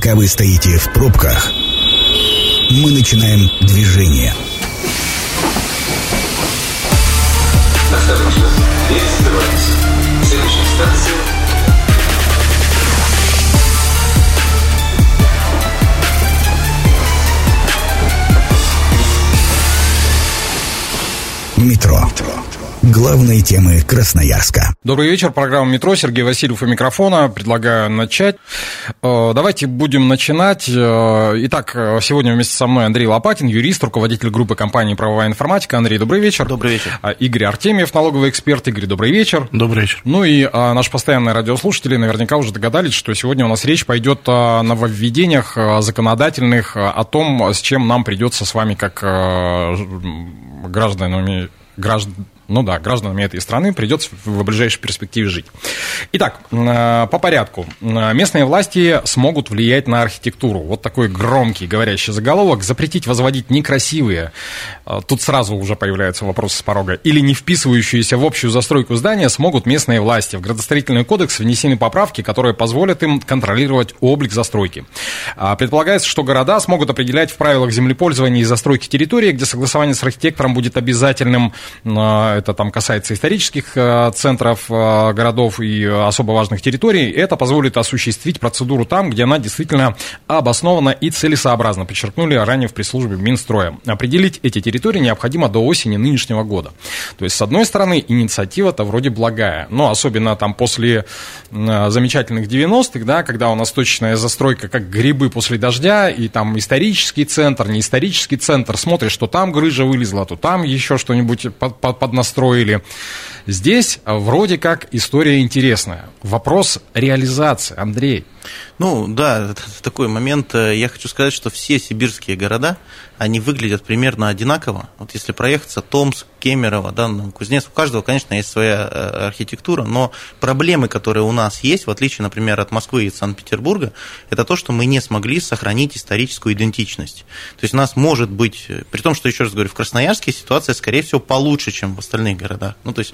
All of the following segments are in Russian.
Пока вы стоите в пробках, мы начинаем движение. Станция Метро. Главные темы Красноярска. Добрый вечер, программа «Метро», Сергей Васильев у микрофона. Предлагаю начать. Э, Давайте будем начинать. Э, Итак, э, сегодня вместе со мной Андрей Лопатин, юрист, руководитель группы компании «Правовая информатика». Андрей, добрый вечер. Добрый вечер. А, Игорь Артемьев, налоговый эксперт. Игорь, добрый вечер. Добрый вечер. Ну и а, наши постоянные радиослушатели наверняка уже догадались, что сегодня у нас речь пойдет о нововведениях законодательных, о том, с чем нам придется с вами как м, гражданами, граждан, ну да, гражданами этой страны придется в ближайшей перспективе жить. Итак, э, по порядку. Э, Местные власти смогут влиять на архитектуру. Вот такой громкий говорящий заголовок. Запретить возводить некрасивые, э, тут сразу уже появляются вопросы с порога, или не вписывающиеся в общую застройку здания смогут местные власти. В градостроительный кодекс внесены поправки, которые позволят им контролировать облик застройки. Предполагается, что города смогут определять в правилах землепользования и застройки территории, где согласование с архитектором будет обязательным. Это там касается исторических э, центров э, городов и особо важных территорий. Это позволит осуществить процедуру там, где она действительно обоснована и целесообразна, подчеркнули ранее в пресс-службе Минстроя. Определить эти территории необходимо до осени нынешнего года. То есть, с одной стороны, инициатива-то вроде благая, но особенно там после замечательных 90-х, да, когда у нас точечная застройка как грибы после дождя, и там исторический центр, не исторический центр, смотришь, что там грыжа вылезла, то там еще что-нибудь под- под- поднастроили. Здесь вроде как история интересная. Вопрос реализации, Андрей. Ну, да, такой момент. Э, Я хочу сказать, что все сибирские города, они выглядят примерно одинаково. Вот если проехаться, Томск, Кемерово, да, ну, Кузнец, у каждого, конечно, есть своя э, архитектура, но проблемы, которые у нас есть, в отличие, например, от Москвы и Санкт-Петербурга, это то, что мы не смогли сохранить историческую идентичность. То есть у нас может быть, э, при том, что, еще раз говорю, в Красноярске ситуация, скорее всего, получше, чем в остальных городах. Ну, то есть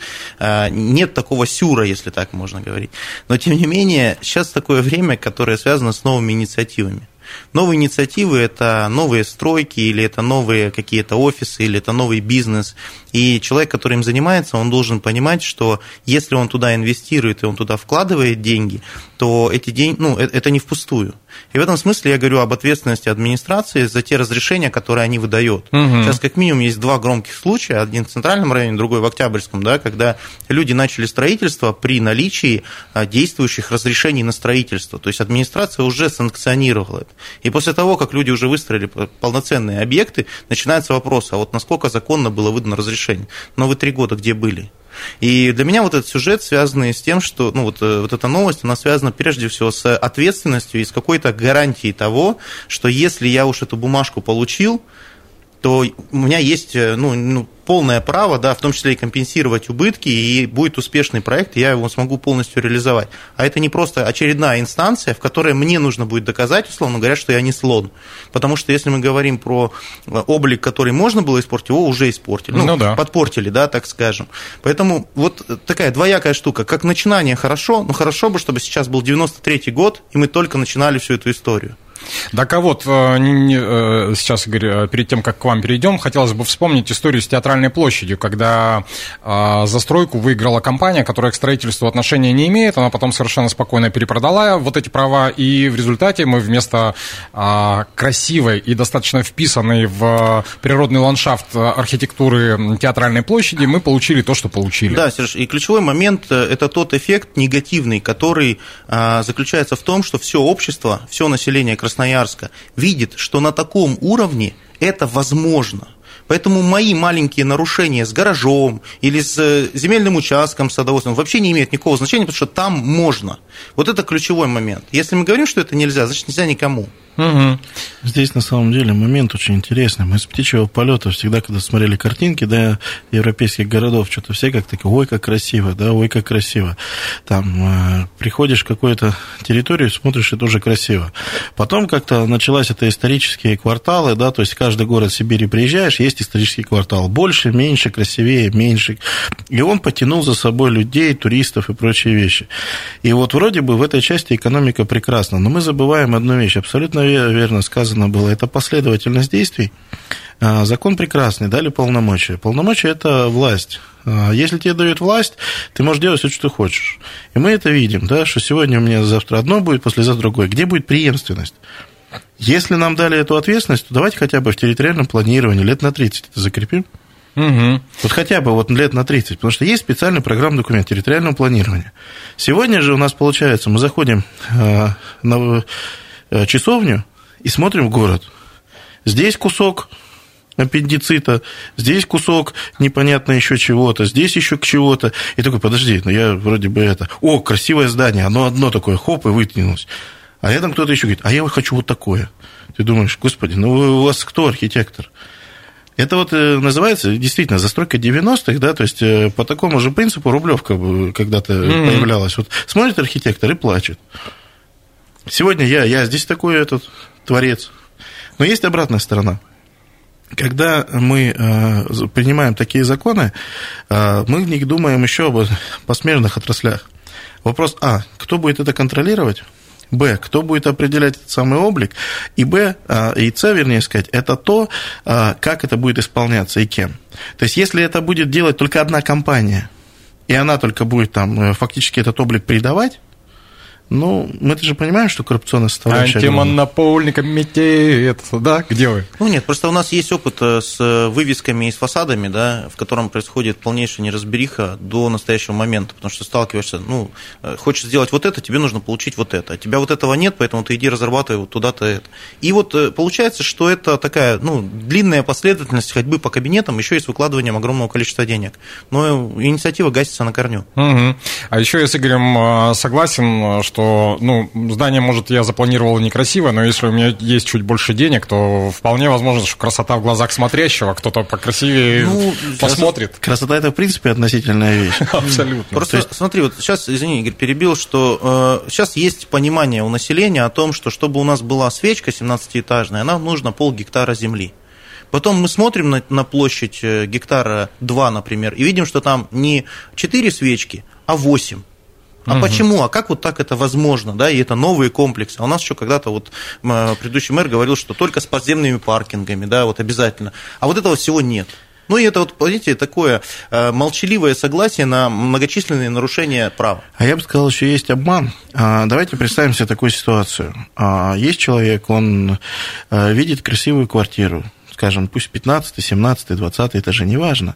нет такого сюра, если так можно говорить. Но, тем не менее, сейчас такое время, которое связано с новыми инициативами. Новые инициативы – это новые стройки, или это новые какие-то офисы, или это новый бизнес. И человек, который им занимается, он должен понимать, что если он туда инвестирует и он туда вкладывает деньги, то эти деньги, ну, э- это не впустую. И в этом смысле я говорю об ответственности администрации за те разрешения, которые они выдают. Мгм. Сейчас как минимум есть два громких случая, один в центральном районе, другой в Октябрьском, да, когда люди начали строительство при наличии а, действующих разрешений на строительство. То есть администрация уже санкционировала это. И после того, как люди уже выстроили полноценные объекты, начинается вопрос, а вот насколько законно было выдано разрешение? Но вы три года где были? И для меня вот этот сюжет, связанный с тем, что ну, вот, э, вот эта новость, она связана прежде всего с ответственностью и с какой-то гарантией того, что если я уж эту бумажку получил, то у меня есть э, ну, ну, полное право, да, в том числе и компенсировать убытки, и будет успешный проект, и я его смогу полностью реализовать. А это не просто очередная инстанция, в которой мне нужно будет доказать, условно говоря, что я не слон. Потому что если мы говорим про э, облик, который можно было испортить, его уже испортили. Ну да. подпортили, да, так скажем. Поэтому вот такая двоякая штука. Как начинание хорошо, но хорошо бы, чтобы сейчас был 93-й год, и мы только начинали всю эту историю. Так а вот, э, э, сейчас, Игорь, э, перед тем, как к вам перейдем, хотелось бы вспомнить историю с театральной площадью, когда застройку выиграла компания, которая к строительству отношения не имеет, она потом совершенно спокойно перепродала вот эти права, и в результате мы вместо красивой и достаточно вписанной в природный ландшафт архитектуры театральной площади мы получили то, что получили. Да, Сереж, и ключевой момент это тот эффект негативный, который заключается в том, что все общество, все население Красноярска видит, что на таком уровне это возможно. Поэтому мои маленькие нарушения с гаражом или с э, земельным участком, садоводством вообще не имеют никакого значения, потому что там можно. Вот это ключевой момент. Если мы говорим, что это нельзя, значит нельзя никому. Мгм. Здесь на самом деле момент очень интересный. Мы с птичьего полета всегда, когда смотрели картинки да, европейских городов, что-то все как такие, ой, как красиво, да, ой, как красиво. Там э, приходишь в какую-то территорию, смотришь, и тоже красиво. Потом как-то началась это исторические кварталы, да, то есть каждый город Сибири приезжаешь, есть есть исторический квартал. Больше, меньше, красивее, меньше. И он потянул за собой людей, туристов и прочие вещи. И вот вроде бы в этой части экономика прекрасна, но мы забываем одну вещь, абсолютно верно сказано было, это последовательность действий. А, закон прекрасный, дали полномочия. Полномочия – это власть. А, если тебе дают власть, ты можешь делать все, что хочешь. И мы это видим, да, что сегодня у меня завтра одно будет, послезавтра другое. Где будет преемственность? Если нам дали эту ответственность, то давайте хотя бы в территориальном планировании лет на 30 это закрепим. Угу. Вот хотя бы вот лет на 30, потому что есть специальный программный документ территориального планирования. Сегодня же у нас получается, мы заходим э, на э, часовню и смотрим в город. Здесь кусок аппендицита, здесь кусок непонятно еще чего-то, здесь еще к чего-то. И такой, подожди, ну я вроде бы это... О, красивое здание, оно одно такое, хоп, и вытянулось. А рядом кто-то еще говорит, а я хочу вот такое. Ты думаешь, господи, ну у вас кто архитектор? Это вот э, называется действительно застройка 90-х, да, то есть э, по такому же принципу Рублевка когда-то mm-hmm. появлялась. Вот смотрит архитектор и плачет. Сегодня я, я здесь такой этот творец. Но есть обратная сторона. Когда мы э, принимаем такие законы, мы в них думаем еще об посмертных отраслях. Вопрос А, кто будет это контролировать? Б, кто будет определять этот самый облик, и Б, а, и С, вернее сказать, это то, а, как это будет исполняться и кем. То есть, если это будет делать только одна компания, и она только будет там э, фактически этот облик придавать, ну, мы же понимаем, что коррупционная составляющая... Антимонопольный комитет, да? Где вы? Ну, нет, просто у нас есть опыт э, с вывесками и с фасадами, да, в котором происходит полнейшая неразбериха до настоящего момента, потому что сталкиваешься, ну, э, хочешь сделать вот это, тебе нужно получить вот это. А тебя вот этого нет, поэтому ты иди разрабатывай вот туда-то это. И вот э, получается, что это такая, ну, длинная последовательность ходьбы по кабинетам, еще и с выкладыванием огромного количества денег. Но инициатива гасится на корню. Угу. А еще я с Игорем согласен, что что, ну, здание, может, я запланировал некрасиво, но если у меня есть чуть больше денег, то вполне возможно, что красота в глазах смотрящего, кто-то покрасивее ну, посмотрит. Красота, это, в принципе, относительная вещь. Абсолютно. Просто есть... смотри, вот сейчас, извини, Игорь, перебил, что э, сейчас есть понимание у населения о том, что чтобы у нас была свечка 17-этажная, нам нужно пол гектара земли. Потом мы смотрим на, на площадь э, гектара 2, например, и видим, что там не 4 свечки, а 8. А угу. почему? А как вот так это возможно? Да, и это новые комплексы. А у нас еще когда-то вот предыдущий мэр говорил, что только с подземными паркингами, да, вот обязательно. А вот этого всего нет. Ну, и это вот, понимаете, такое э, молчаливое согласие на многочисленные нарушения права. А я бы сказал, что есть обман. А, давайте представим себе такую ситуацию. А, есть человек, он видит красивую квартиру, скажем, пусть 15, 17, 20 этажи, неважно.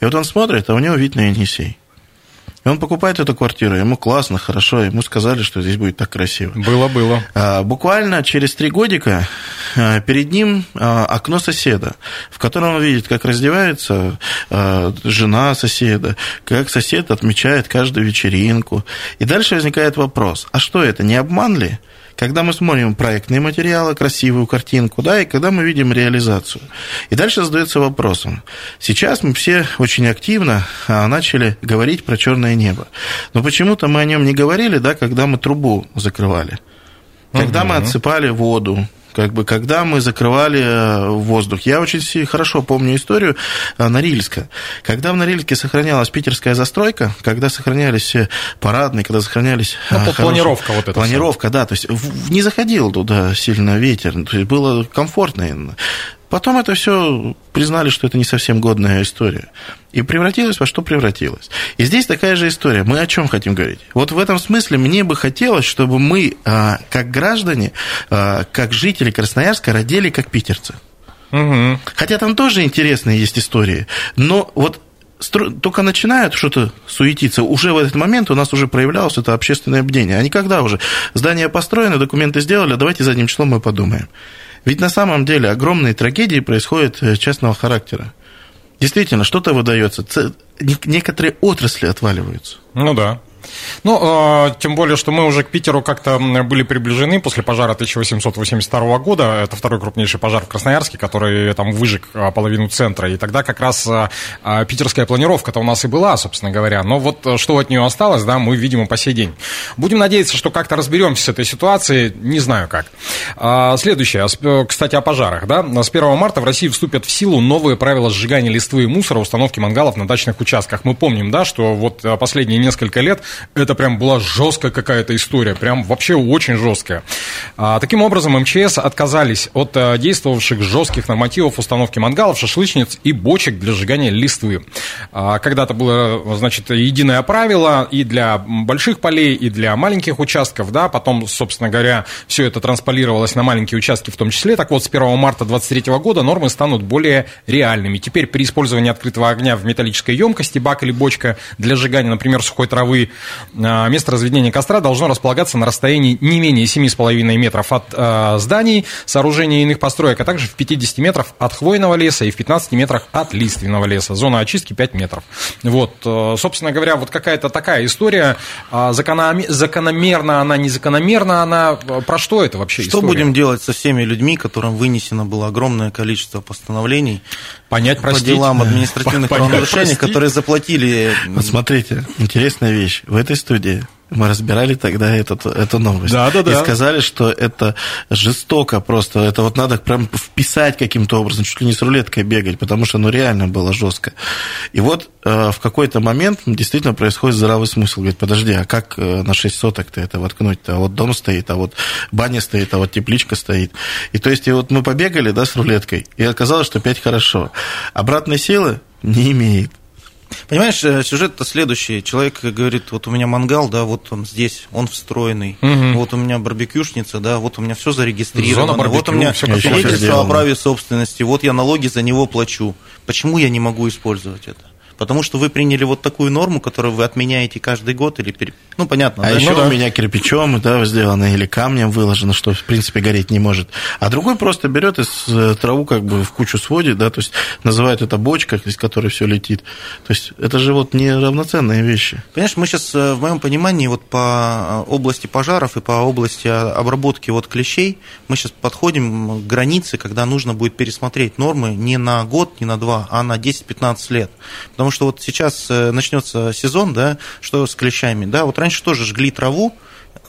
И вот он смотрит, а у него вид на Енисей. И он покупает эту квартиру, ему классно, хорошо, ему сказали, что здесь будет так красиво. Было, было. А, буквально через три годика а, перед ним а, окно соседа, в котором он видит, как раздевается жена соседа, как сосед отмечает каждую вечеринку. И дальше возникает вопрос, а что это, не обман ли? Когда мы смотрим проектные материалы, красивую картинку, да, и когда мы видим реализацию. И дальше задается вопросом. Сейчас мы все очень активно а, начали говорить про черное небо. Но почему-то мы о нем не говорили, да, когда мы трубу закрывали. Когда угу. мы отсыпали воду, как бы, когда мы закрывали э, воздух. Я очень хорошо помню историю э, Норильска. Когда в Норильске сохранялась питерская застройка, когда сохранялись все парадные, когда сохранялись... Ну, хорошие... планировка вот эта. Планировка, все. да, то есть не заходил туда сильно ветер, то есть было комфортно. Потом это все признали, что это не совсем годная история. И превратилось во что превратилось. И здесь такая же история. Мы о чем хотим говорить? Вот в этом смысле мне бы хотелось, чтобы мы, а, как граждане, а, как жители Красноярска, родили как питерцы. Угу. Хотя там тоже интересные есть истории. Но вот только начинают что-то суетиться, уже в этот момент у нас уже проявлялось это общественное бдение. А никогда уже здание построено, документы сделали, давайте задним числом мы подумаем. Ведь на самом деле огромные трагедии происходят э, частного характера. Действительно, что-то выдается, некоторые отрасли отваливаются. Ну да. Ну, э, тем более, что мы уже к Питеру как-то были приближены после пожара 1882 года. Это второй крупнейший пожар в Красноярске, который там выжег э, половину центра. И тогда как раз э, питерская планировка-то у нас и была, собственно говоря. Но вот что от нее осталось, да, мы видим по сей день. Будем надеяться, что как-то разберемся с этой ситуацией. Не знаю как. Следующее, кстати, о пожарах. Да? С 1 марта в России вступят в силу новые правила сжигания листвы и мусора, установки мангалов на дачных участках. Мы помним, да, что вот последние несколько лет это прям была жесткая какая-то история, прям вообще очень жесткая. А, таким образом, МЧС отказались от а, действовавших жестких нормативов установки мангалов, шашлычниц и бочек для сжигания листвы. А, когда-то было, значит, единое правило и для больших полей, и для маленьких участков, да, потом, собственно говоря, все это трансполировалось на маленькие участки в том числе. Так вот, с 1 марта 2023 года нормы станут более реальными. Теперь при использовании открытого огня в металлической емкости, бак или бочка для сжигания, например, сухой травы, место разведения костра должно располагаться на расстоянии не менее 7,5 метров от э, зданий, сооружений и иных построек, а также в 50 метров от хвойного леса и в 15 метрах от лиственного леса. Зона очистки 5 метров. Вот, э, собственно говоря, вот какая-то такая история. Э, закономер... Закономерна она, незакономерна она. Про что это вообще Что история? будем делать со всеми людьми, которым вынесено было огромное количество постановлений Понять, простить. по делам административных правонарушений, которые заплатили... Смотрите, интересная вещь. В этой студии мы разбирали тогда этот, эту новость. Да, да, да. И сказали, что это жестоко просто. Это вот надо прям вписать каким-то образом, чуть ли не с рулеткой бегать, потому что ну реально было жестко. И вот э, в какой-то момент действительно происходит здравый смысл. Говорит, подожди, а как э, на 6 соток-то это воткнуть-то? А вот дом стоит, а вот баня стоит, а вот тепличка стоит. И то есть и вот мы побегали, да, с рулеткой, и оказалось, что 5 хорошо. Обратной силы не имеет. Понимаешь, э, сюжет-то следующий. Человек говорит, вот у меня мангал, да, вот он здесь, он встроенный. Мгм. Вот у меня барбекюшница, да, вот у меня все зарегистрировано. Барбекю, вот у меня свидетельство о праве собственности, вот я налоги за него плачу. Почему я не могу использовать это? Потому что вы приняли вот такую норму, которую вы отменяете каждый год или... пере- Ну, понятно, А да? еще Ну да. у меня кирпичом да, сделано или камнем выложено, что, в принципе, гореть не может. А другой просто берет и с- э, траву как бы в кучу сводит, да, то есть называют это бочка, из которой все летит. То есть это же вот неравноценные вещи. Понимаешь, мы сейчас, в моем понимании, вот по э, области пожаров и по области а, обработки вот клещей, мы сейчас подходим к границе, когда нужно будет пересмотреть нормы не на год, не на два, а на 10-15 лет. Потому что вот сейчас э, начнется сезон, да, что с клещами, да, вот раньше тоже жгли траву,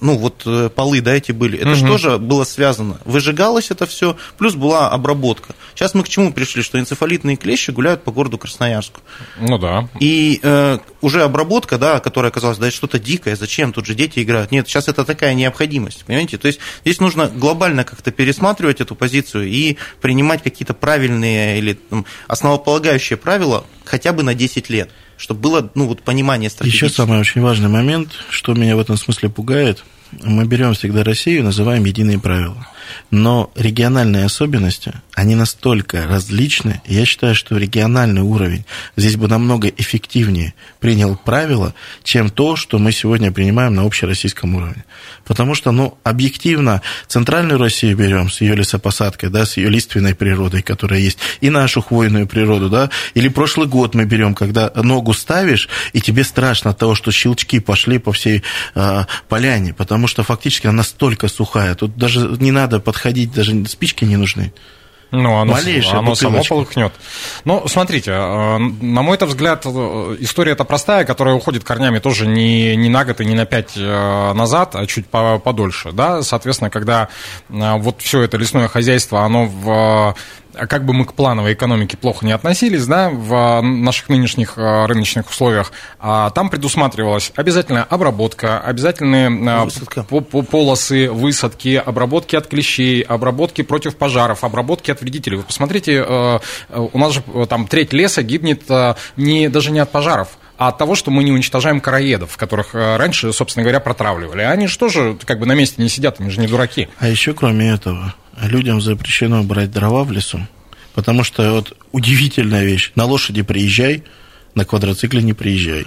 ну вот э, полы, да, эти были, это же Мгм. тоже было связано. Выжигалось это все, плюс была обработка. Сейчас мы к чему пришли, что энцефалитные клещи гуляют по городу Красноярску. Ну да. И э, уже обработка, да, которая оказалась, да, что-то дикое, зачем, тут же дети играют. Нет, сейчас это такая необходимость, понимаете? То есть здесь нужно глобально как-то пересматривать эту позицию и принимать какие-то правильные или там, основополагающие правила хотя бы на 10 лет, чтобы было, ну, вот понимание Еще стратегическое. самый очень важный момент, что меня в этом смысле пугает, мы берем всегда Россию и называем единые правила. Но региональные особенности, они настолько различны, я считаю, что региональный уровень здесь бы намного эффективнее принял правила, чем то, что мы сегодня принимаем на общероссийском уровне. Потому что, ну, объективно, центральную Россию берем с ее лесопосадкой, да, с ее лиственной природой, которая есть, и нашу хвойную природу, да, или прошлый год мы берем, когда ногу ставишь, и тебе страшно от того, что щелчки пошли по всей а, поляне, потому что фактически она настолько сухая, тут даже не надо подходить, даже спички не нужны. Ну, оно, Малейшая оно само полыхнет. Ну, смотрите, э, на мой взгляд, э, история эта простая, которая уходит корнями тоже не, не на год и не на пять э, назад, а чуть по- подольше. Да? Соответственно, когда вот все это лесное хозяйство, оно в как бы мы к плановой экономике плохо не относились, да, в наших нынешних э, рыночных условиях, а там предусматривалась обязательная обработка, обязательные Высадка. полосы, высадки, обработки от клещей, обработки против пожаров, обработки от вредителей. Вы посмотрите, э, э, у нас же э, там треть леса гибнет не, даже не от пожаров, а от того, что мы не уничтожаем короедов, которых раньше, собственно говоря, протравливали. Они же тоже как бы на месте не сидят, они же не дураки. А еще, кроме этого, людям запрещено брать дрова в лесу, потому что вот удивительная вещь, на лошади приезжай, на квадроцикле не приезжай.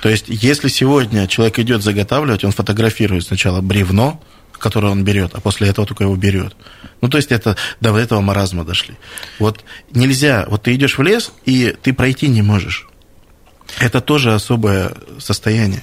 То есть, если сегодня человек идет заготавливать, он фотографирует сначала бревно, которое он берет, а после этого только его берет. Ну, то есть, это до этого маразма дошли. Вот нельзя, вот ты идешь в лес, и ты пройти не можешь. Это тоже особое состояние.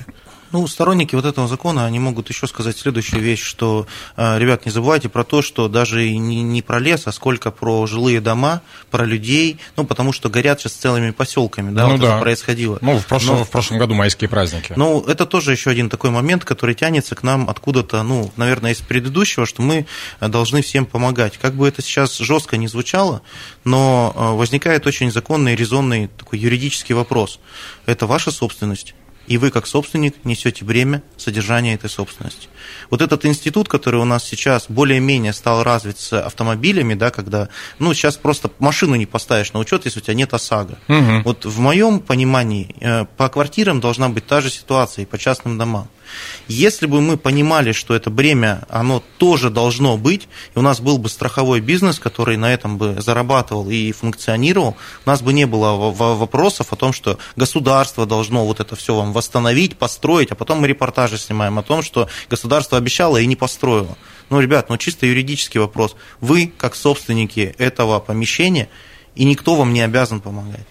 Ну, сторонники вот этого закона, они могут еще сказать следующую вещь, что, э, ребят, не забывайте про то, что даже не, не про лес, а сколько про жилые дома, про людей, ну, потому что горят сейчас целыми поселками, да, Ну вот да. это происходило. Ну, в прошлом, Но- в прошлом году майские праздники. Ну, это тоже еще один такой момент, который тянется к нам откуда-то, ну, наверное, из предыдущего, что мы э, должны всем помогать. Как бы это сейчас жестко не звучало, но э, возникает очень законный, резонный такой юридический вопрос. Это ваша собственность, и вы, как собственник, несете бремя содержания этой собственности. Вот этот институт, который у нас сейчас более-менее стал развит с автомобилями, да, когда, ну, сейчас просто машину не поставишь на учет, если у тебя нет ОСАГО. Мгм. Вот в моем понимании э, по квартирам должна быть та же ситуация и по частным домам. Если бы мы понимали, что это бремя, оно тоже должно быть, и у нас был бы страховой бизнес, который на этом бы зарабатывал и функционировал, у нас бы не было во- во- вопросов о том, что государство должно вот это все вам восстановить, построить, а потом мы репортажи снимаем о том, что государство обещало и не построило. Ну, ребят, ну чисто юридический вопрос. Вы, как собственники этого помещения, и никто вам не обязан помогать.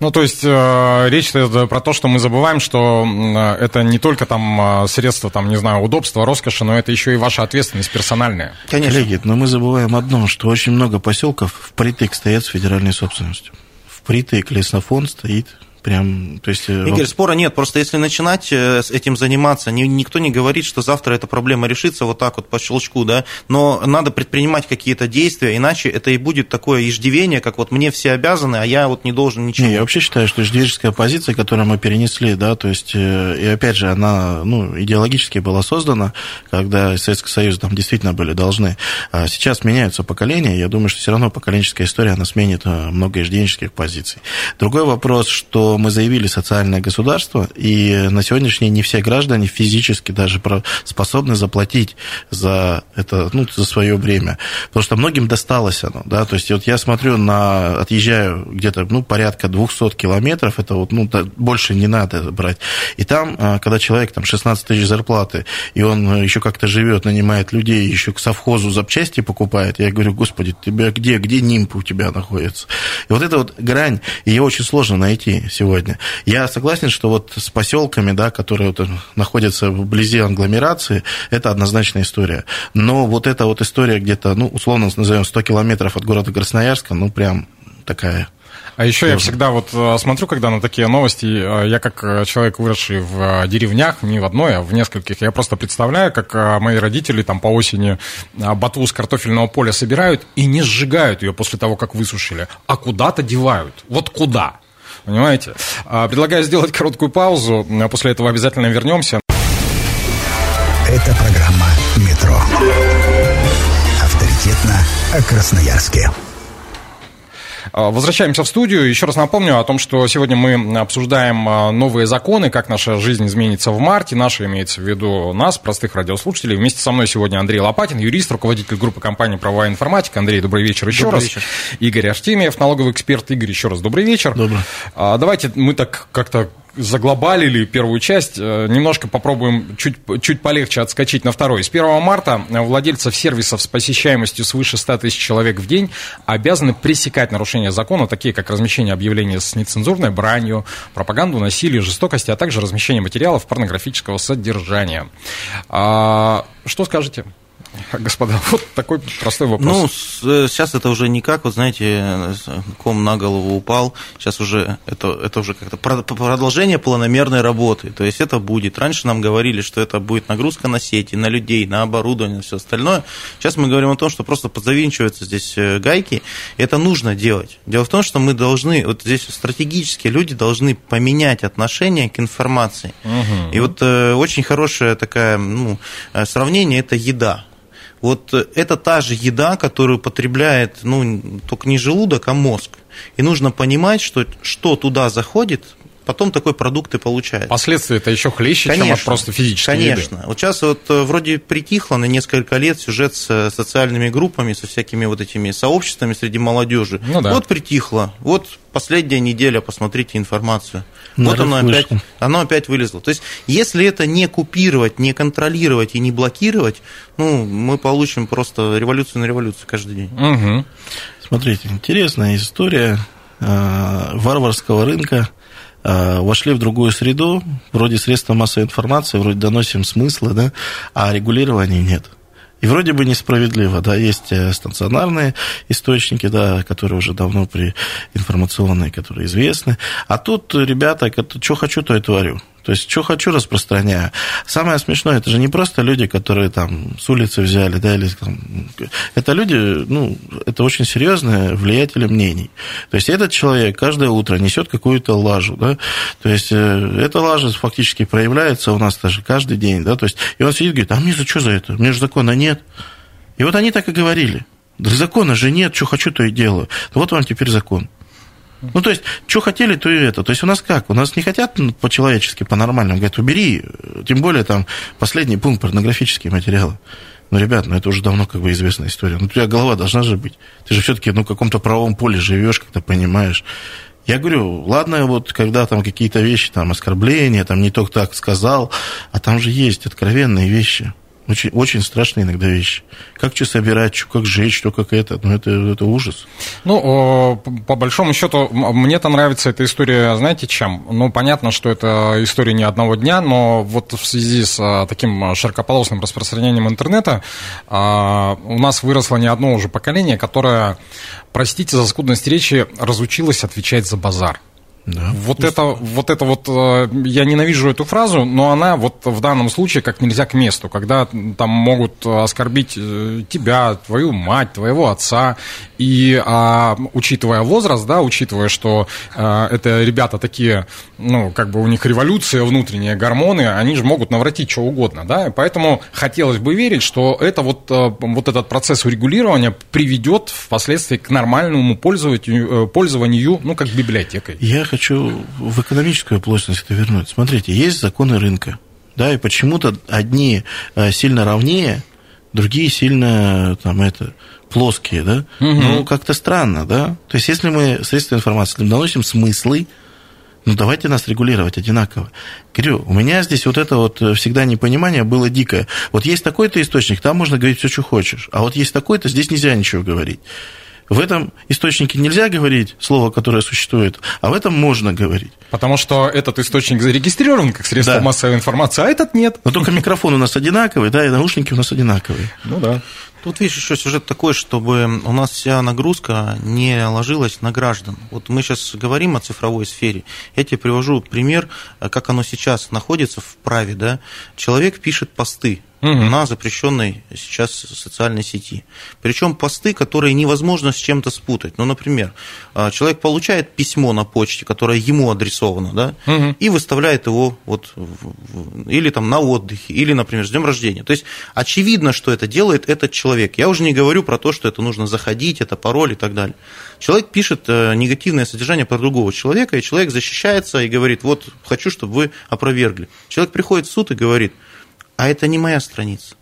Ну, то есть э, речь идет про то, что мы забываем, что э, это не только там э, средства, там, не знаю, удобства, роскоши, но это еще и ваша ответственность персональная. Конечно. Коллеги, но мы забываем одно, что очень много поселков впритык стоят с федеральной собственностью. Впритык лесофонд стоит прям, то есть... э, Игорь, спора нет. Просто если начинать э, этим заниматься, ни- никто не говорит, что завтра эта проблема решится вот так вот по щелчку, да, но надо предпринимать какие-то действия, иначе это и будет такое иждивение, как вот мне все обязаны, а я вот не должен ничего. Не, я вообще считаю, что иждивенческая позиция, которую мы перенесли, да, то есть, э, и опять же, она, ну, идеологически была создана, когда Советский Союз там действительно были должны. А сейчас меняются поколения, я думаю, что все равно поколенческая история, она сменит много иждивенческих позиций. Другой вопрос, что мы заявили социальное государство, и на сегодняшний день не все граждане физически даже способны заплатить за это, ну, за свое время. Потому что многим досталось оно, да, то есть вот я смотрю на, отъезжаю где-то, ну, порядка 200 километров, это вот, ну, больше не надо брать. И там, а, когда человек там 16 тысяч зарплаты, и он еще как-то живет, нанимает людей, еще к совхозу запчасти покупает, я говорю, господи, тебя где, где нимб у тебя находится? И вот эта вот грань, ее очень сложно найти сегодня. Я согласен, что вот с поселками, да, которые вот находятся вблизи агломерации, это однозначная история. Но вот эта вот история где-то, ну, условно назовем 100 километров от города Красноярска, ну, прям такая А еще я всегда вот э, смотрю, когда на такие новости, э, я как э, человек, выросший в деревнях, не в одной, а в нескольких, я просто представляю, как мои родители там по осени ботву с картофельного поля собирают и не сжигают ее после того, как высушили, а куда-то девают. Вот куда? Понимаете? А, Предлагаю сделать короткую паузу, а после этого обязательно вернемся. Это программа «Метро». Авторитетно о Красноярске. А, Возвращаемся в студию. Еще раз напомню о том, что сегодня мы обсуждаем а, новые законы, как наша жизнь изменится в марте. Наша имеется в виду нас, простых радиослушателей. Вместе со мной сегодня Андрей Лопатин, юрист, руководитель группы компании «Правовая информатика». Андрей, добрый вечер еще Добрый раз. вечер. Игорь Артемьев, налоговый эксперт. Игорь, еще раз добрый вечер. Добрый. А, Давайте мы так как-то заглобалили первую часть, э, немножко попробуем чуть, чуть полегче отскочить на второй. С 1 марта владельцев сервисов с посещаемостью свыше 100 тысяч человек в день обязаны пресекать нарушения закона, такие как размещение объявлений с нецензурной бранью, пропаганду насилия, жестокости, а также размещение материалов порнографического содержания. А, что скажете? Господа, вот такой простой вопрос. Ну, э, сейчас это уже никак, вот знаете, ком на голову упал. Сейчас уже это, это уже как-то про- продолжение планомерной работы. То есть это будет. Раньше нам говорили, что это будет нагрузка на сети, на людей, на оборудование, на все остальное. Сейчас мы говорим о том, что просто подзавинчиваются здесь э, гайки. И это нужно делать. Дело в том, что мы должны, вот здесь стратегически люди должны поменять отношение к информации. И вот э, очень хорошее такое ну, э, сравнение – это еда. Вот э, это та же еда, которую потребляет, ну, только не желудок, а мозг. И нужно понимать, что что туда заходит, потом такой продукт и получается. Последствия это еще хлеще, чем от просто физической Конечно. еды. Вот сейчас вот э, вроде притихло на несколько лет сюжет с социальными группами, со всякими вот этими сообществами среди молодежи. Ну да. Вот притихло. Вот последняя неделя, посмотрите информацию. Нарыв вот оно опять, оно опять вылезло. То есть, если это не купировать, не контролировать и не блокировать, ну, мы получим просто революцию на революцию каждый день. Мгм. Смотрите, интересная история э, варварского рынка вошли в другую среду, вроде средства массовой информации, вроде доносим смыслы, да, а регулирования нет. И вроде бы несправедливо, да, есть э, стационарные источники, да, которые уже давно при информационные, которые известны. А тут ребята, что хочу, то и творю. То есть, что хочу, распространяю. Самое смешное, это же не просто люди, которые там с улицы взяли, да, или там... Это люди, ну, это очень серьезные влиятели мнений. То есть, этот человек каждое утро несет какую-то лажу, да, то есть, э, эта лажа фактически проявляется у нас даже каждый день, да, то есть, и он сидит говорит, а мне за что за это? Мне же закона нет. И вот они так и говорили. Да закона же нет, что хочу, то и делаю. Вот вам теперь закон. Ну, то есть, что хотели, то и это. То есть, у нас как? У нас не хотят по-человечески, по-нормальному. Говорят, убери. Тем более, там, последний пункт порнографические материалы. Ну, ребят, ну это уже давно как бы известная история. Ну, у тебя голова должна же быть. Ты же все-таки ну, в каком-то правовом поле живешь, как-то понимаешь. Я говорю, ладно, вот когда там какие-то вещи, там оскорбления, там не только так сказал, а там же есть откровенные вещи. Очень, очень страшные иногда вещи. Как что собирать, что как жечь, что как это. Ну, это, это ужас. Ну, по большому счету, мне-то нравится эта история, знаете, чем? Ну, понятно, что это история не одного дня, но вот в связи с а, таким широкополосным распространением интернета а, у нас выросло не одно уже поколение, которое, простите за скудность речи, разучилось отвечать за базар. Да. Вот, это, вот это вот, э, я ненавижу эту фразу, но она вот в данном случае как нельзя к месту, когда там могут оскорбить э, тебя, твою мать, твоего отца, и а, учитывая возраст, да, учитывая, что а, это ребята такие, ну, как бы у них революция внутренняя, гормоны, они же могут навратить что угодно, да, и поэтому хотелось бы верить, что это вот, вот этот процесс урегулирования приведет впоследствии к нормальному пользованию, пользованию ну, как библиотекой. Я хочу в экономическую плоскость это вернуть. Смотрите, есть законы рынка, да, и почему-то одни э, сильно ровнее, другие сильно там это плоские, да. Угу. Ну, как-то странно, да. То есть, если мы средства информации доносим смыслы, ну, давайте нас регулировать одинаково. Говорю, у меня здесь вот это вот всегда непонимание было дикое. Вот есть такой-то источник, там можно говорить все, что хочешь. А вот есть такой-то, здесь нельзя ничего говорить. В этом источнике нельзя говорить слово, которое существует, а в этом можно говорить. Потому что этот источник зарегистрирован как средство да. массовой информации, а этот нет. Но только микрофон у нас одинаковый, да, и наушники у нас одинаковые. Ну да. Тут, видишь, еще сюжет такой, чтобы у нас вся нагрузка не ложилась на граждан. Вот мы сейчас говорим о цифровой сфере. Я тебе привожу пример, как оно сейчас находится в праве. Да? Человек пишет посты угу. на запрещенной сейчас социальной сети. Причем посты, которые невозможно с чем-то спутать. Ну, например, а, человек получает письмо на почте, которое ему адресовано, да, угу. и выставляет его вот или там на отдыхе, или, например, с днем рождения. То есть очевидно, что это делает этот человек. Я уже не говорю про то, что это нужно заходить, это пароль и так далее. Человек пишет э, негативное содержание про другого человека, и человек защищается и говорит, вот хочу, чтобы вы опровергли. Человек приходит в суд и говорит, а это не моя страница.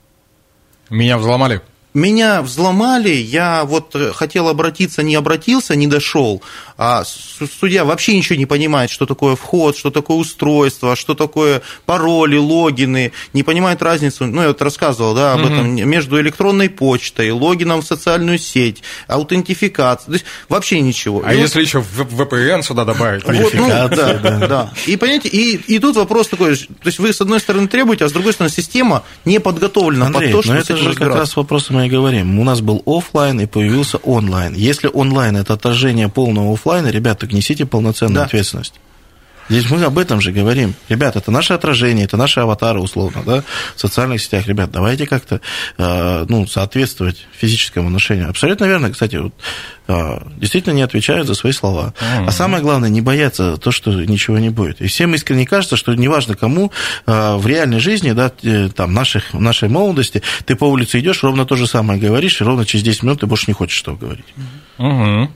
Меня взломали меня взломали, я вот э, хотел обратиться, не обратился, не дошел, а судья вообще ничего не понимает, что такое вход, что такое устройство, что такое пароли, логины, не понимает разницу, ну, я вот рассказывал, да, об угу. этом, между электронной почтой, логином в социальную сеть, аутентификацией, то есть вообще ничего. А и если вот... еще VPN сюда добавить? Вот, ну, да, да, да. И, понимаете, и, и тут вопрос такой, то есть вы, с одной стороны, требуете, а с другой стороны, система не подготовлена Андрей, под то, что это же как раз вопрос мы и говорим. У нас был офлайн и появился онлайн. Если онлайн это отражение полного офлайна, ребята, несите полноценную да. ответственность. Здесь мы об этом же говорим. Ребят, это наше отражение, это наши аватары, условно, да, в социальных сетях. Ребят, давайте как-то э, ну, соответствовать физическому отношению. Абсолютно верно, кстати, вот, э, действительно не отвечают за свои слова. Mm-hmm. А самое главное, не бояться то, что ничего не будет. И всем искренне кажется, что неважно кому, э, в реальной жизни, да, там, наших, нашей молодости, ты по улице идешь, ровно то же самое говоришь, и ровно через 10 минут ты больше не хочешь что говорить. Mm-hmm.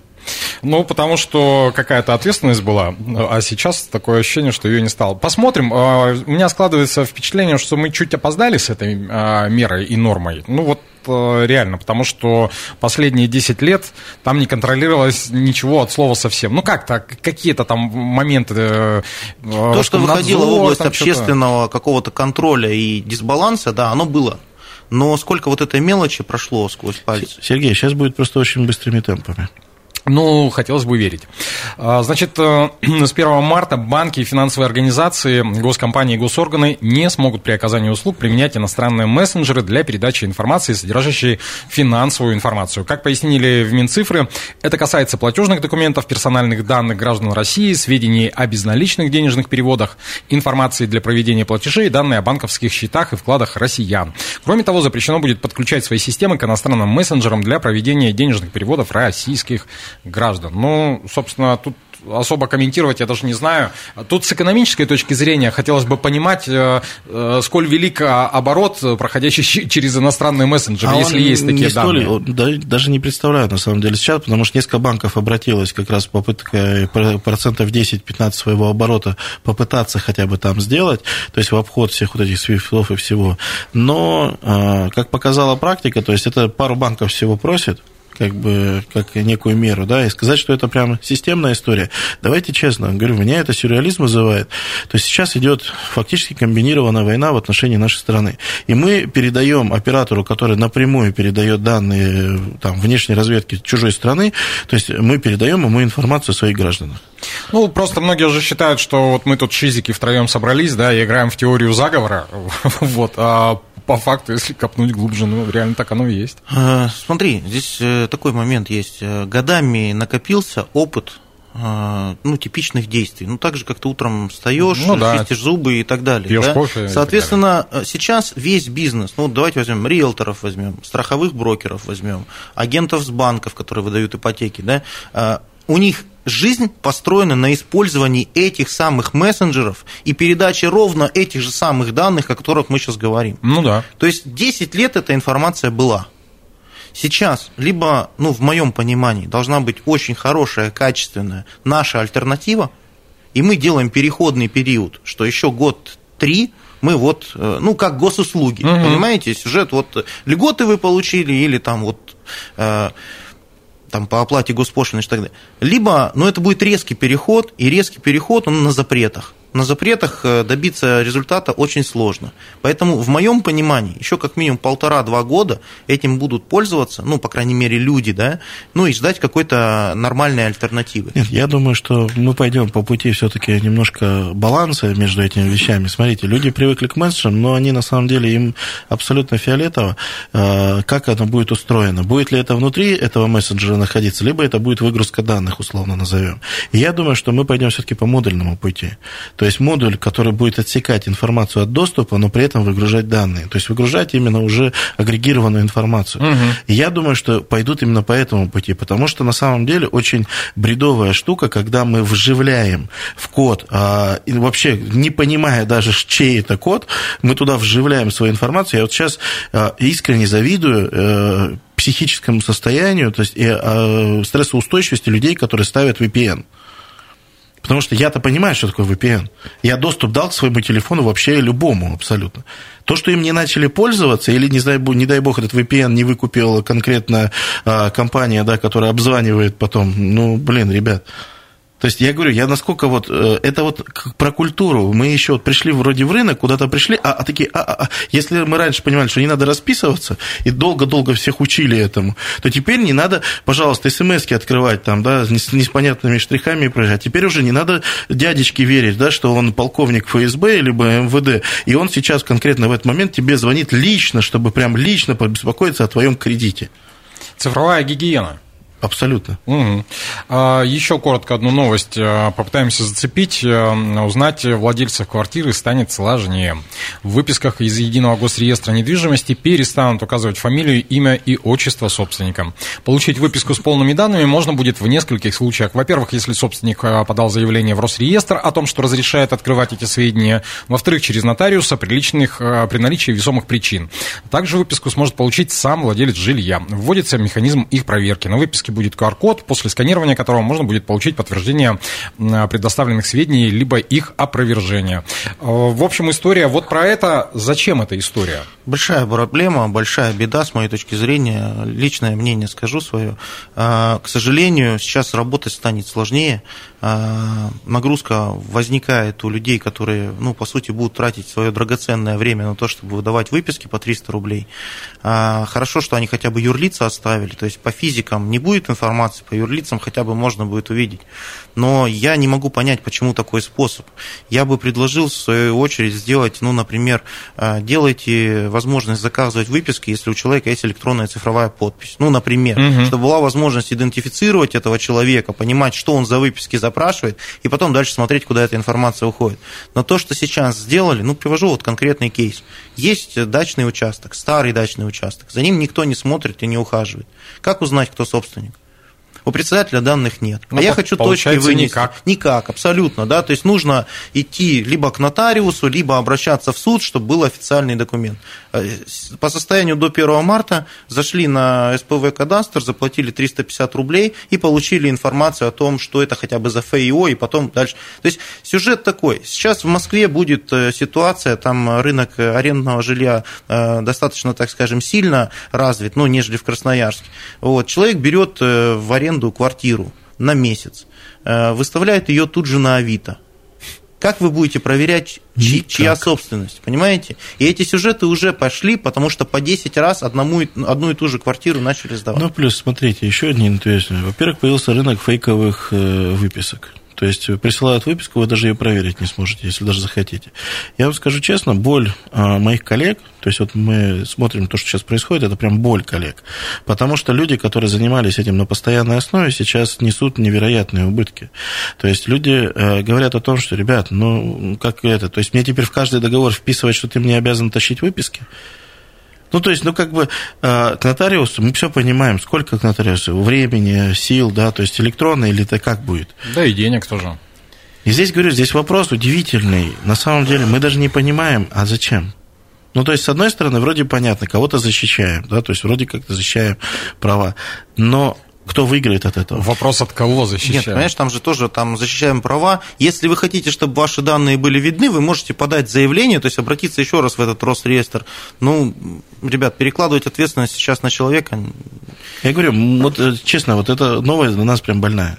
Ну, потому что какая-то ответственность была, а сейчас такое ощущение, что ее не стало. Посмотрим. А, у меня складывается впечатление, что мы чуть опоздали с этой а, мерой и нормой. Ну, вот а, реально, потому что последние 10 лет там не контролировалось ничего от слова совсем. Ну как-то, какие-то там моменты. Э, То, что выходило в область общественного какого-то контроля и дисбаланса, да, оно было. Но сколько вот этой мелочи прошло сквозь пальцы? Сергей, сейчас будет просто очень быстрыми темпами. Ну, хотелось бы верить. А, значит, э, с 1 марта банки, финансовые организации, госкомпании и госорганы не смогут при оказании услуг применять иностранные мессенджеры для передачи информации, содержащей финансовую информацию. Как пояснили в Минцифры, это касается платежных документов, персональных данных граждан России, сведений о безналичных денежных переводах, информации для проведения платежей, данные о банковских счетах и вкладах россиян. Кроме того, запрещено будет подключать свои системы к иностранным мессенджерам для проведения денежных переводов российских граждан. Ну, собственно, тут особо комментировать я даже не знаю. Тут с экономической точки зрения хотелось бы понимать, э, э, сколь велик оборот, проходящий через иностранные мессенджеры, а если есть такие данные. Столь, да, даже не представляю, на самом деле, сейчас, потому что несколько банков обратилось как раз попыткой процентов 10-15 своего оборота попытаться хотя бы там сделать, то есть в обход всех вот этих свифтов и всего. Но, э, как показала практика, то есть это пару банков всего просит, как бы как некую меру, да, и сказать, что это прям системная история. Давайте честно, говорю, меня это сюрреализм вызывает. То есть сейчас идет фактически комбинированная война в отношении нашей страны. И мы передаем оператору, который напрямую передает данные там, внешней разведки чужой страны, то есть мы передаем ему информацию о своих гражданах. Ну, просто многие уже считают, что вот мы тут шизики втроем собрались, да, и играем в теорию заговора, вот, а по факту, если копнуть глубже, ну, реально так оно и есть. А, смотри, здесь э, такой момент есть. Э, годами накопился опыт э, ну, типичных действий. Ну, так же, как ты утром встаешь, ну, да. чистишь зубы и так далее. Пьешь да? кофе. Соответственно, сейчас весь бизнес, ну, давайте возьмем риэлторов возьмем, страховых брокеров возьмем, агентов с банков, которые выдают ипотеки, да, у них жизнь построена на использовании этих самых мессенджеров и передаче ровно этих же самых данных, о которых мы сейчас говорим. Ну да. То есть 10 лет эта информация была. Сейчас, либо, ну, в моем понимании, должна быть очень хорошая, качественная наша альтернатива, и мы делаем переходный период, что еще год-три мы вот, э, ну, как госуслуги, угу. понимаете, сюжет, вот льготы вы получили, или там вот э, там, по оплате госпошлины и так далее. Либо, ну, это будет резкий переход, и резкий переход, он на запретах на запретах э, добиться результата очень сложно. Поэтому, в моем понимании, еще как минимум полтора-два года этим будут пользоваться, ну, по крайней мере, люди, да, ну, и ждать какой-то нормальной альтернативы. Нет, я думаю, что мы пойдем по пути все-таки немножко баланса между этими вещами. Смотрите, люди привыкли к месседжам, но они на самом деле им абсолютно фиолетово, э, как оно будет устроено. Будет ли это внутри этого мессенджера находиться, либо это будет выгрузка данных, условно назовем. И я думаю, что мы пойдем все-таки по модульному пути. То есть модуль, который будет отсекать информацию от доступа, но при этом выгружать данные. То есть выгружать именно уже агрегированную информацию. Угу. И я думаю, что пойдут именно по этому пути, потому что на самом деле очень бредовая штука, когда мы вживляем в код, а, и вообще не понимая даже, чей это код, мы туда вживляем свою информацию. Я вот сейчас а, искренне завидую э, психическому состоянию, то есть и, э, стрессоустойчивости людей, которые ставят VPN. Потому что я-то понимаю, что такое VPN. Я доступ дал к своему телефону вообще любому абсолютно. То, что им не начали пользоваться, или, не дай, не дай бог, этот VPN не выкупил конкретно а, компания, да, которая обзванивает потом, ну, блин, ребят, то есть я говорю, я насколько вот, э, это вот про культуру. Мы еще вот пришли вроде в рынок, куда-то пришли, а, а такие, а, а, а, если мы раньше понимали, что не надо расписываться, и долго-долго всех учили этому, то теперь не надо, пожалуйста, смс открывать там, да, с, непонятными штрихами проезжать. Теперь уже не надо дядечке верить, да, что он полковник ФСБ, либо МВД, и он сейчас конкретно в этот момент тебе звонит лично, чтобы прям лично побеспокоиться о твоем кредите. Цифровая гигиена. Абсолютно. Угу. Еще коротко одну новость а, попытаемся зацепить. А, узнать владельцев квартиры станет сложнее. В выписках из Единого госреестра недвижимости перестанут указывать фамилию, имя и отчество собственника. Получить выписку с полными данными можно будет в нескольких случаях. Во-первых, если собственник подал заявление в Росреестр о том, что разрешает открывать эти сведения. Во-вторых, через нотариуса при, личных, при наличии весомых причин. Также выписку сможет получить сам владелец жилья. Вводится механизм их проверки. На выписке карточке будет QR-код, после сканирования которого можно будет получить подтверждение предоставленных сведений, либо их опровержение. Э, в общем, история вот про это. Зачем эта история? Большая проблема, большая беда, с моей точки зрения. Личное мнение скажу свое. Э, к сожалению, сейчас работать станет сложнее. Э, нагрузка возникает у людей, которые, ну, по сути, будут тратить свое драгоценное время на то, чтобы выдавать выписки по 300 рублей. Хорошо, что они хотя бы юрлица оставили, то есть по физикам не будет будет информация, по юрлицам хотя бы можно будет увидеть. Но я не могу понять, почему такой способ. Я бы предложил, в свою очередь, сделать, ну, например, э, делайте возможность заказывать выписки, если у человека есть электронная цифровая подпись. Ну, например, угу. чтобы была возможность идентифицировать этого человека, понимать, что он за выписки запрашивает, и потом дальше смотреть, куда эта информация уходит. Но то, что сейчас сделали, ну, привожу вот конкретный кейс. Есть дачный участок, старый дачный участок, за ним никто не смотрит и не ухаживает. Как узнать, кто собственник? У председателя данных нет. Ну, а я хочу точки вынести. Никак. Никак, абсолютно. Да? То есть нужно идти либо к нотариусу, либо обращаться в суд, чтобы был официальный документ. Э, по состоянию до 1 марта зашли на СПВ кадастр, заплатили 350 рублей и получили информацию о том, что это хотя бы за ФИО, и потом дальше. То есть сюжет такой. Сейчас в Москве будет э, ситуация, там рынок арендного жилья э, достаточно, так скажем, сильно развит, ну, нежели в Красноярске. Вот. Человек берет в аренду аренду квартиру на месяц, э, выставляет ее тут же на Авито. Как вы будете проверять, чьи, чья собственность, понимаете? И эти сюжеты уже пошли, потому что по 10 раз одному, одну и ту же квартиру начали сдавать. Ну, плюс, смотрите, еще один интересный. Во-первых, появился рынок фейковых э, выписок. То есть присылают выписку, вы даже ее проверить не сможете, если даже захотите. Я вам скажу честно, боль а, моих коллег, то есть вот мы смотрим то, что сейчас происходит, это прям боль коллег. Потому что люди, которые занимались этим на постоянной основе, сейчас несут невероятные убытки. То есть люди э, говорят о том, что, ребят, ну как это, то есть мне теперь в каждый договор вписывать, что ты мне обязан тащить выписки? Ну, то есть, ну, как бы э, к нотариусу мы все понимаем, сколько к нотариусу, времени, сил, да, то есть электронно или это как будет. Да, и денег тоже. И здесь, говорю, здесь вопрос удивительный. На самом деле мы даже не понимаем, а зачем? Ну, то есть, с одной стороны, вроде понятно, кого-то защищаем, да, то есть, вроде как защищаем права, но кто выиграет от этого? Вопрос, от кого защищаем? Нет, понимаешь, там же тоже там защищаем права. Если вы хотите, чтобы ваши данные были видны, вы можете подать заявление, то есть обратиться еще раз в этот Росреестр. Ну, ребят, перекладывать ответственность сейчас на человека. Я говорю, вот э, честно, вот эта новость для нас прям больная.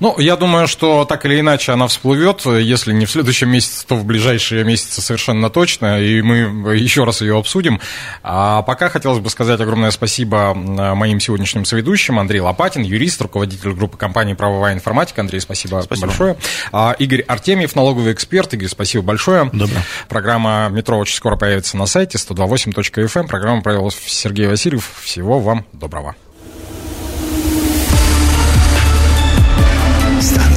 Ну, я думаю, что так или иначе она всплывет, если не в следующем месяце, то в ближайшие месяцы совершенно точно, и мы еще раз ее обсудим. А пока хотелось бы сказать огромное спасибо моим сегодняшним соведущим. Андрей Лопатин, юрист, руководитель группы компании «Правовая информатика». Андрей, спасибо, спасибо. большое. А, Игорь Артемьев, налоговый эксперт. Игорь, спасибо большое. Добро. Программа «Метро» очень скоро появится на сайте 128.fm. Эм. Программу провел Сергей Васильев. Всего вам доброго.